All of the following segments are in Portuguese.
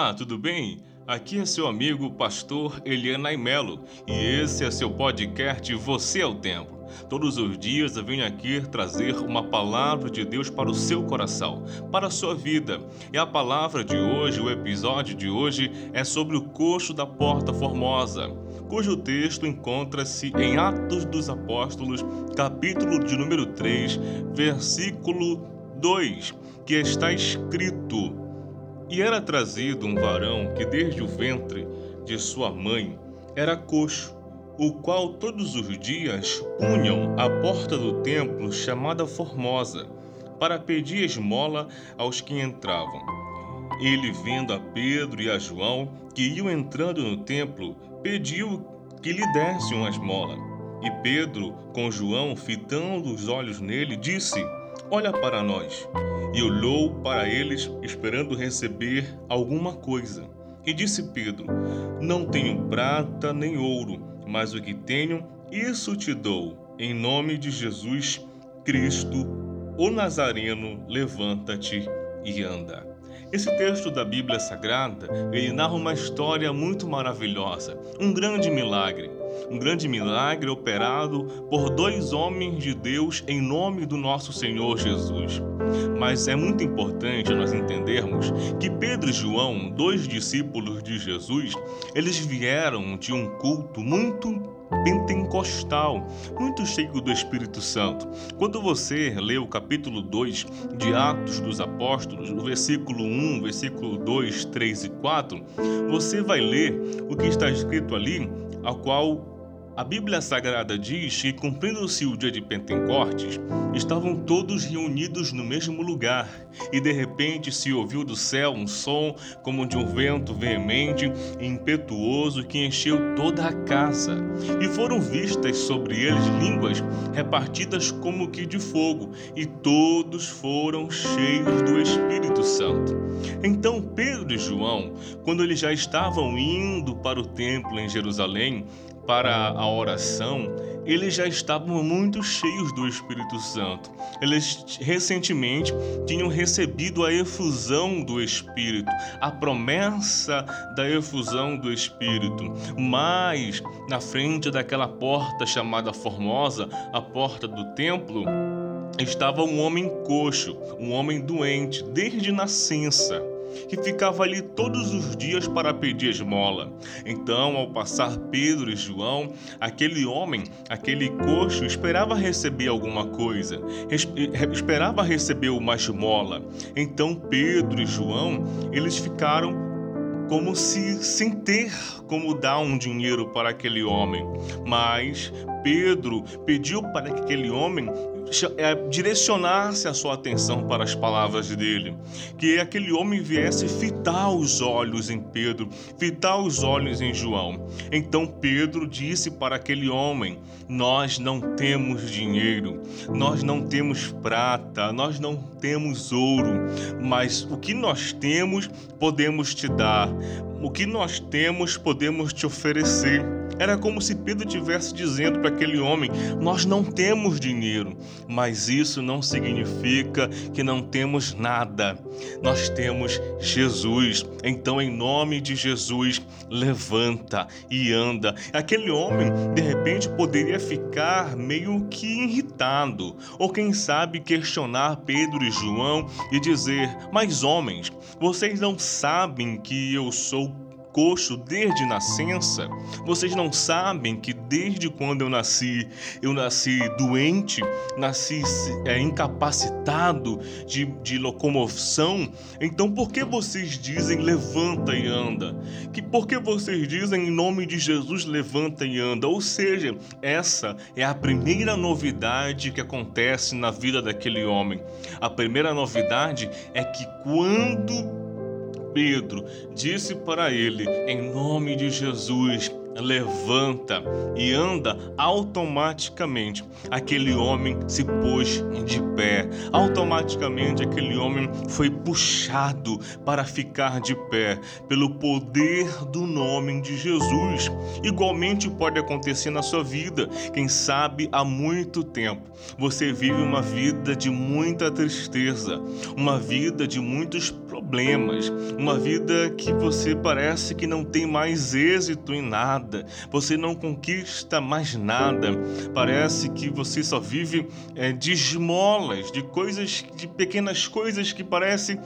Ah, tudo bem? Aqui é seu amigo pastor Eliana Melo e esse é seu podcast Você é o Templo. Todos os dias eu venho aqui trazer uma palavra de Deus para o seu coração, para a sua vida. E a palavra de hoje, o episódio de hoje, é sobre o coxo da Porta Formosa, cujo texto encontra-se em Atos dos Apóstolos, capítulo de número 3, versículo 2, que está escrito. E era trazido um varão que desde o ventre de sua mãe era coxo, o qual todos os dias punham à porta do templo chamada Formosa, para pedir esmola aos que entravam. Ele, vendo a Pedro e a João, que iam entrando no templo, pediu que lhe dessem uma esmola. E Pedro, com João fitando os olhos nele, disse: Olha para nós e olhou para eles, esperando receber alguma coisa. E disse Pedro: Não tenho prata nem ouro, mas o que tenho, isso te dou. Em nome de Jesus Cristo, o Nazareno, levanta-te e anda. Esse texto da Bíblia Sagrada, ele narra uma história muito maravilhosa, um grande milagre. Um grande milagre operado por dois homens de Deus em nome do nosso Senhor Jesus. Mas é muito importante nós entendermos que Pedro e João, dois discípulos de Jesus, eles vieram de um culto muito pentecostal, muito cheio do Espírito Santo. Quando você lê o capítulo 2 de Atos dos Apóstolos, o versículo 1, versículo 2, 3 e 4, você vai ler o que está escrito ali, a qual a Bíblia Sagrada diz que, cumprindo-se o dia de Pentecostes, estavam todos reunidos no mesmo lugar, e de repente se ouviu do céu um som como de um vento veemente e impetuoso que encheu toda a casa, e foram vistas sobre eles línguas repartidas como que de fogo, e todos foram cheios do Espírito Santo. Então Pedro e João, quando eles já estavam indo para o templo em Jerusalém, para a oração, eles já estavam muito cheios do Espírito Santo. Eles recentemente tinham recebido a efusão do Espírito, a promessa da efusão do Espírito. Mas, na frente daquela porta chamada Formosa, a porta do templo, estava um homem coxo, um homem doente, desde nascença que ficava ali todos os dias para pedir esmola. Então, ao passar Pedro e João, aquele homem, aquele coxo, esperava receber alguma coisa, esperava receber uma esmola. Então, Pedro e João, eles ficaram como se sem ter como dar um dinheiro para aquele homem. Mas Pedro pediu para que aquele homem é, direcionasse a sua atenção para as palavras dele, que aquele homem viesse fitar os olhos em Pedro, fitar os olhos em João. Então Pedro disse para aquele homem: Nós não temos dinheiro, nós não temos prata, nós não temos ouro, mas o que nós temos podemos te dar, o que nós temos podemos te oferecer. Era como se Pedro estivesse dizendo para aquele homem: Nós não temos dinheiro, mas isso não significa que não temos nada. Nós temos Jesus. Então, em nome de Jesus, levanta e anda. Aquele homem, de repente, poderia ficar meio que irritado, ou quem sabe questionar Pedro e João e dizer: Mas homens, vocês não sabem que eu sou coxo desde nascença? Vocês não sabem que desde quando eu nasci, eu nasci doente, nasci é, incapacitado de, de locomoção? Então por que vocês dizem levanta e anda? Que por que vocês dizem em nome de Jesus levanta e anda? Ou seja, essa é a primeira novidade que acontece na vida daquele homem. A primeira novidade é que quando Pedro disse para ele: Em nome de Jesus, levanta e anda automaticamente. Aquele homem se pôs de pé. Automaticamente aquele homem foi puxado para ficar de pé pelo poder do nome de Jesus. Igualmente pode acontecer na sua vida. Quem sabe há muito tempo você vive uma vida de muita tristeza, uma vida de muitos problemas, uma vida que você parece que não tem mais êxito em nada, você não conquista mais nada, parece que você só vive é, de esmolas, de coisas, de pequenas coisas que parecem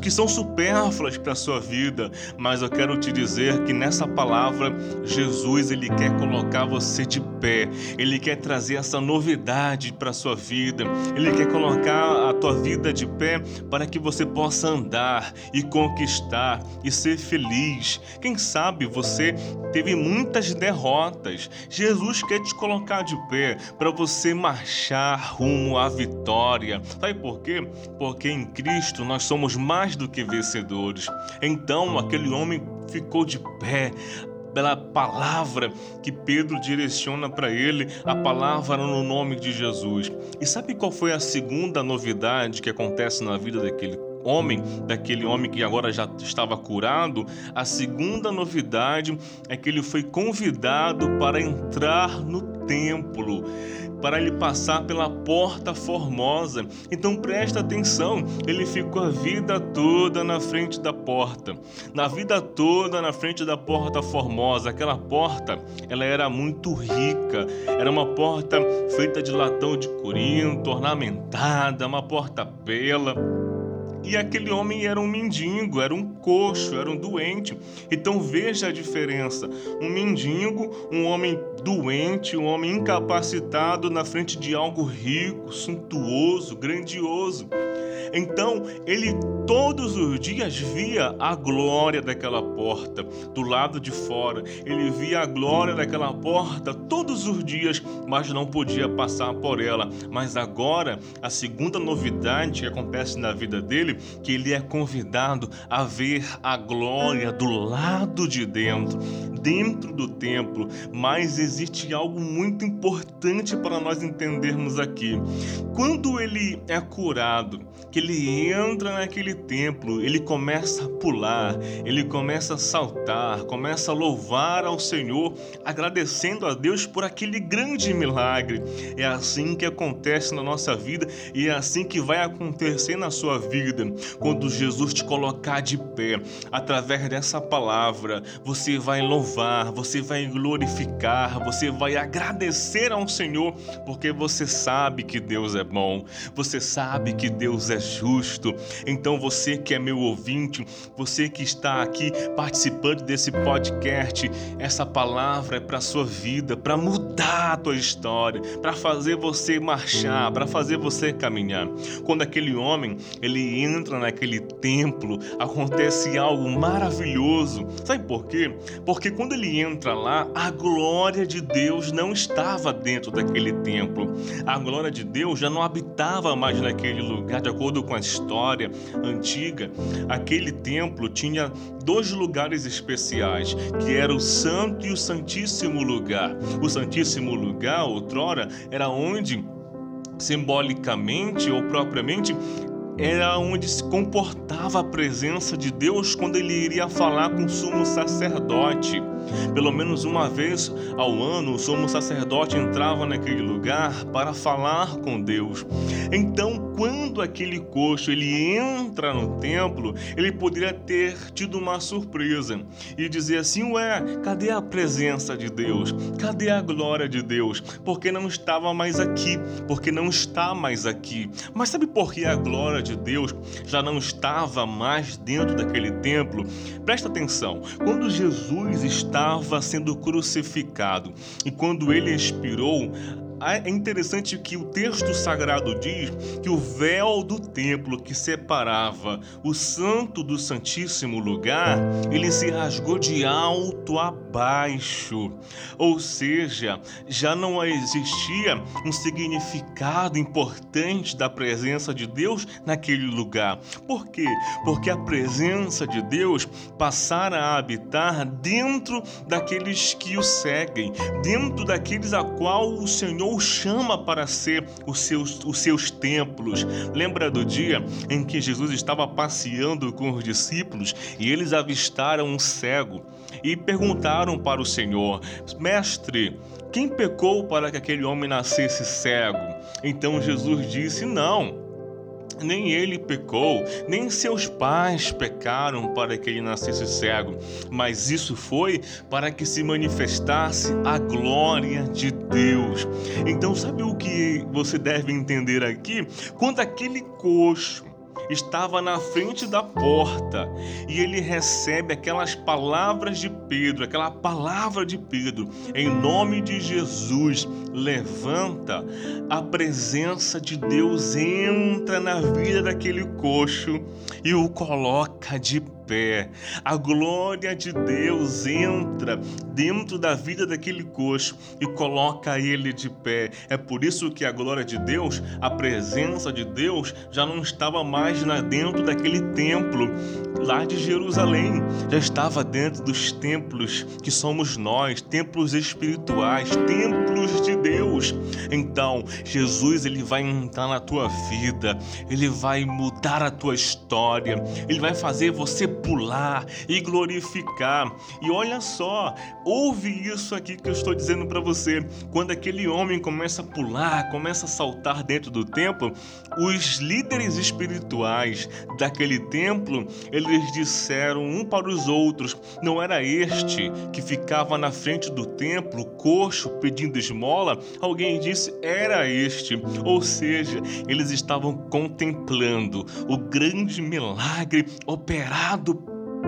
que são supérfluas para a sua vida, mas eu quero te dizer que nessa palavra Jesus ele quer colocar você de pé, ele quer trazer essa novidade para a sua vida, ele quer colocar a tua vida de pé para que você possa andar e conquistar e ser feliz. Quem sabe você teve muitas derrotas. Jesus quer te colocar de pé para você marchar rumo à vitória. Sabe por quê? Porque em Cristo nós somos mais do que vencedores. Então aquele homem ficou de pé, pela palavra que Pedro direciona para ele, a palavra no nome de Jesus. E sabe qual foi a segunda novidade que acontece na vida daquele homem, daquele homem que agora já estava curado, a segunda novidade é que ele foi convidado para entrar no templo, para ele passar pela porta formosa. Então presta atenção, ele ficou a vida toda na frente da porta, na vida toda na frente da porta formosa. Aquela porta, ela era muito rica, era uma porta feita de latão de corinto, ornamentada, uma porta bela. E aquele homem era um mendigo, era um coxo, era um doente. Então veja a diferença: um mendigo, um homem doente, um homem incapacitado na frente de algo rico, suntuoso, grandioso. Então ele todos os dias via a glória daquela porta do lado de fora. Ele via a glória daquela porta todos os dias, mas não podia passar por ela. Mas agora, a segunda novidade que acontece na vida dele, que ele é convidado a ver a glória do lado de dentro, dentro do templo. Mas existe algo muito importante para nós entendermos aqui. Quando ele é curado, que ele entra naquele templo, ele começa a pular, ele começa a saltar, começa a louvar ao Senhor, agradecendo a Deus por aquele grande milagre. É assim que acontece na nossa vida e é assim que vai acontecer na sua vida. Quando Jesus te colocar de pé, através dessa palavra, você vai louvar, você vai glorificar, você vai agradecer ao Senhor, porque você sabe que Deus é bom, você sabe que Deus é justo. Então você que é meu ouvinte, você que está aqui participando desse podcast, essa palavra é para sua vida, para mudar a tua história, para fazer você marchar, para fazer você caminhar. Quando aquele homem, ele entra naquele templo, acontece algo maravilhoso. Sabe por quê? Porque quando ele entra lá, a glória de Deus não estava dentro daquele templo. A glória de Deus já não habitava mais naquele lugar, de acordo com a história antiga, aquele templo tinha dois lugares especiais, que era o Santo e o Santíssimo Lugar. O Santíssimo Lugar, outrora, era onde simbolicamente ou propriamente era onde se comportava a presença de Deus quando ele iria falar com o sumo sacerdote. Pelo menos uma vez ao ano, o sumo sacerdote entrava naquele lugar para falar com Deus. Então, quando aquele coxo ele entra no templo, ele poderia ter tido uma surpresa e dizer assim: Ué, cadê a presença de Deus? Cadê a glória de Deus? Porque não estava mais aqui, porque não está mais aqui. Mas sabe por que a glória de Deus já não estava mais dentro daquele templo? Presta atenção: quando Jesus está estava sendo crucificado. E quando ele expirou, é interessante que o texto sagrado diz que o véu do templo que separava o santo do santíssimo lugar, ele se rasgou de alto a baixo. Ou seja, já não existia um significado importante da presença de Deus naquele lugar. Por quê? Porque a presença de Deus passara a habitar dentro daqueles que o seguem, dentro daqueles a qual o Senhor chama para ser os seus, os seus templos. Lembra do dia em que Jesus estava passeando com os discípulos e eles avistaram um cego e perguntaram para o Senhor: Mestre, quem pecou para que aquele homem nascesse cego? Então Jesus disse: Não nem ele pecou, nem seus pais pecaram para que ele nascesse cego, mas isso foi para que se manifestasse a glória de Deus. Então, sabe o que você deve entender aqui? Quando aquele coxo estava na frente da porta e ele recebe aquelas palavras de Pedro, aquela palavra de Pedro, em nome de Jesus, levanta, a presença de Deus entra na vida daquele coxo e o coloca de pé. A glória de Deus entra dentro da vida daquele coxo e coloca ele de pé. É por isso que a glória de Deus, a presença de Deus, já não estava mais dentro daquele templo lá de Jerusalém, já estava dentro dos templos que somos nós, templos espirituais, templos de Deus. Então, Jesus ele vai entrar na tua vida, ele vai mudar a tua história, ele vai fazer você pular e glorificar. E olha só, ouve isso aqui que eu estou dizendo para você. Quando aquele homem começa a pular, começa a saltar dentro do templo, os líderes espirituais daquele templo, eles disseram um para os outros: não era este que ficava na frente do templo, coxo, pedindo esmola? Alguém disse: era este. Ou seja, eles estavam contemplando o grande milagre operado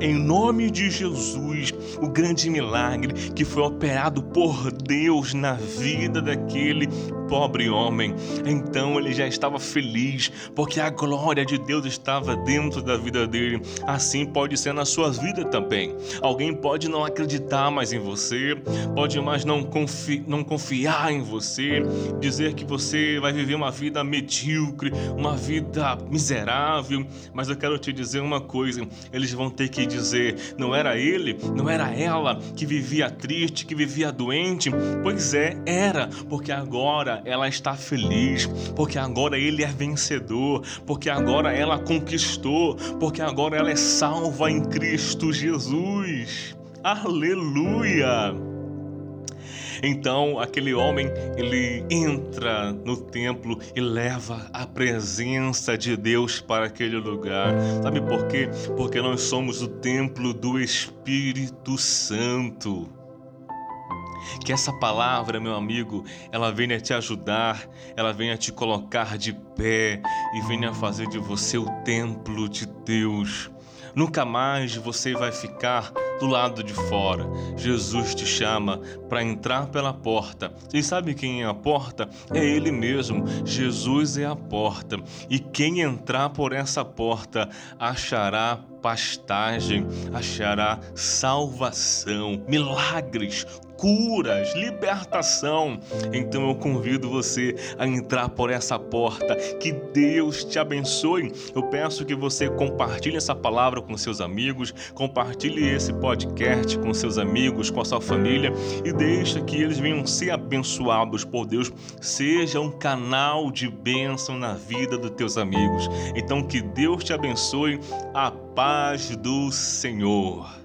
em nome de Jesus, o grande milagre que foi operado por Deus na vida daquele pobre homem. Então ele já estava feliz, porque a glória de Deus estava dentro da vida dele. Assim pode ser na sua vida também. Alguém pode não acreditar mais em você, pode mais não, confi não confiar em você, dizer que você vai viver uma vida medíocre, uma vida miserável. Mas eu quero te dizer uma coisa: eles vão ter que dizer, não era ele, não era ela que vivia triste, que vivia doente? Pois é, era, porque agora ela está feliz, porque agora ele é vencedor, porque agora ela conquistou, porque agora ela é salva em Cristo Jesus. Aleluia! Então aquele homem ele entra no templo e leva a presença de Deus para aquele lugar. Sabe por quê? Porque nós somos o templo do Espírito Santo. Que essa palavra, meu amigo, ela venha te ajudar, ela venha te colocar de pé e venha fazer de você o templo de Deus. Nunca mais você vai ficar do lado de fora. Jesus te chama para entrar pela porta. E sabe quem é a porta? É Ele mesmo. Jesus é a porta. E quem entrar por essa porta achará pastagem, achará salvação, milagres, curas, libertação. Então eu convido você a entrar por essa porta. Que Deus te abençoe. Eu peço que você compartilhe essa palavra com seus amigos, compartilhe esse podcast com seus amigos, com a sua família e deixa que eles venham ser abençoados por Deus. Seja um canal de bênção na vida dos teus amigos. Então que Deus te abençoe. A paz do Senhor.